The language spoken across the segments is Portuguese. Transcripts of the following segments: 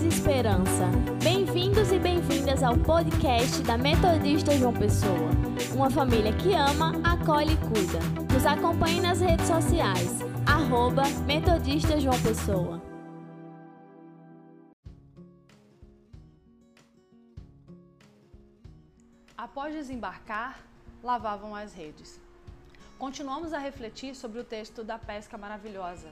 e esperança. Bem-vindos e bem-vindas ao podcast da Metodista João Pessoa. Uma família que ama, acolhe e cuida. Nos acompanhe nas redes sociais. Arroba Metodista João Pessoa. Após desembarcar, lavavam as redes. Continuamos a refletir sobre o texto da pesca maravilhosa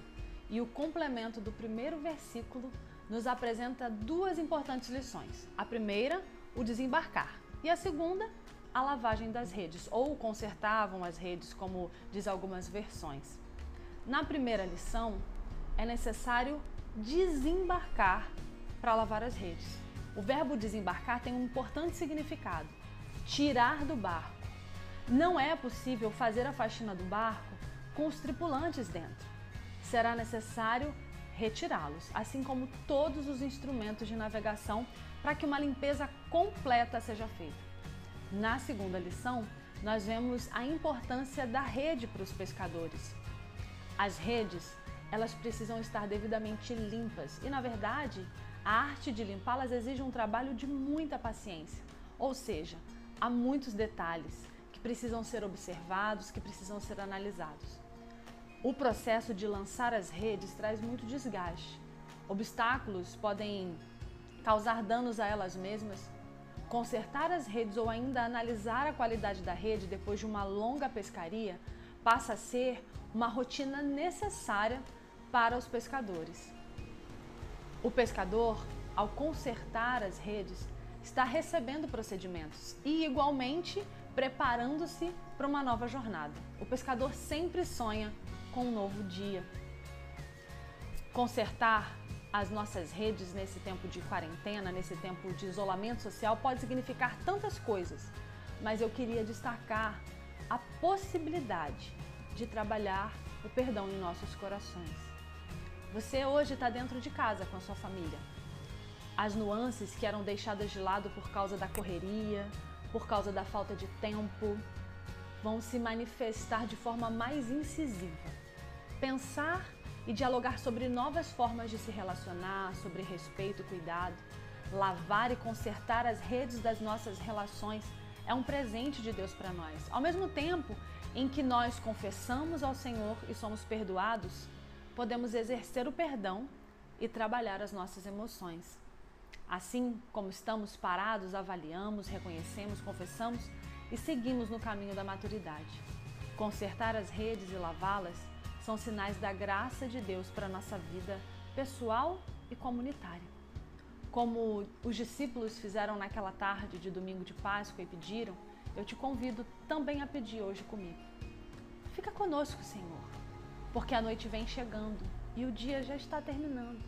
e o complemento do primeiro versículo nos apresenta duas importantes lições. A primeira, o desembarcar, e a segunda, a lavagem das redes, ou consertavam as redes, como diz algumas versões. Na primeira lição, é necessário desembarcar para lavar as redes. O verbo desembarcar tem um importante significado: tirar do barco. Não é possível fazer a faxina do barco com os tripulantes dentro será necessário retirá-los, assim como todos os instrumentos de navegação, para que uma limpeza completa seja feita. Na segunda lição, nós vemos a importância da rede para os pescadores. As redes, elas precisam estar devidamente limpas e, na verdade, a arte de limpá-las exige um trabalho de muita paciência. Ou seja, há muitos detalhes que precisam ser observados, que precisam ser analisados. O processo de lançar as redes traz muito desgaste. Obstáculos podem causar danos a elas mesmas. Consertar as redes ou ainda analisar a qualidade da rede depois de uma longa pescaria passa a ser uma rotina necessária para os pescadores. O pescador, ao consertar as redes, está recebendo procedimentos e, igualmente, preparando-se para uma nova jornada. O pescador sempre sonha com um novo dia. Consertar as nossas redes nesse tempo de quarentena, nesse tempo de isolamento social, pode significar tantas coisas, mas eu queria destacar a possibilidade de trabalhar o perdão em nossos corações. Você hoje está dentro de casa com a sua família. As nuances que eram deixadas de lado por causa da correria, por causa da falta de tempo, vão se manifestar de forma mais incisiva pensar e dialogar sobre novas formas de se relacionar, sobre respeito, cuidado, lavar e consertar as redes das nossas relações é um presente de Deus para nós. Ao mesmo tempo em que nós confessamos ao Senhor e somos perdoados, podemos exercer o perdão e trabalhar as nossas emoções. Assim como estamos parados, avaliamos, reconhecemos, confessamos e seguimos no caminho da maturidade. Consertar as redes e lavá-las são sinais da graça de Deus para a nossa vida pessoal e comunitária. Como os discípulos fizeram naquela tarde de domingo de Páscoa e pediram, eu te convido também a pedir hoje comigo. Fica conosco, Senhor, porque a noite vem chegando e o dia já está terminando.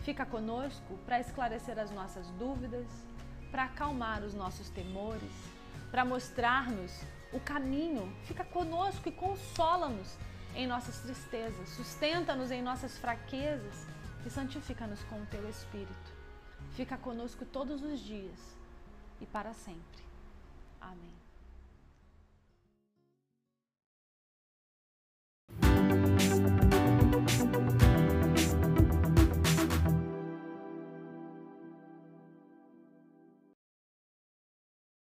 Fica conosco para esclarecer as nossas dúvidas, para acalmar os nossos temores, para mostrar-nos o caminho. Fica conosco e consola-nos em nossas tristezas, sustenta-nos em nossas fraquezas e santifica-nos com o teu Espírito. Fica conosco todos os dias e para sempre. Amém.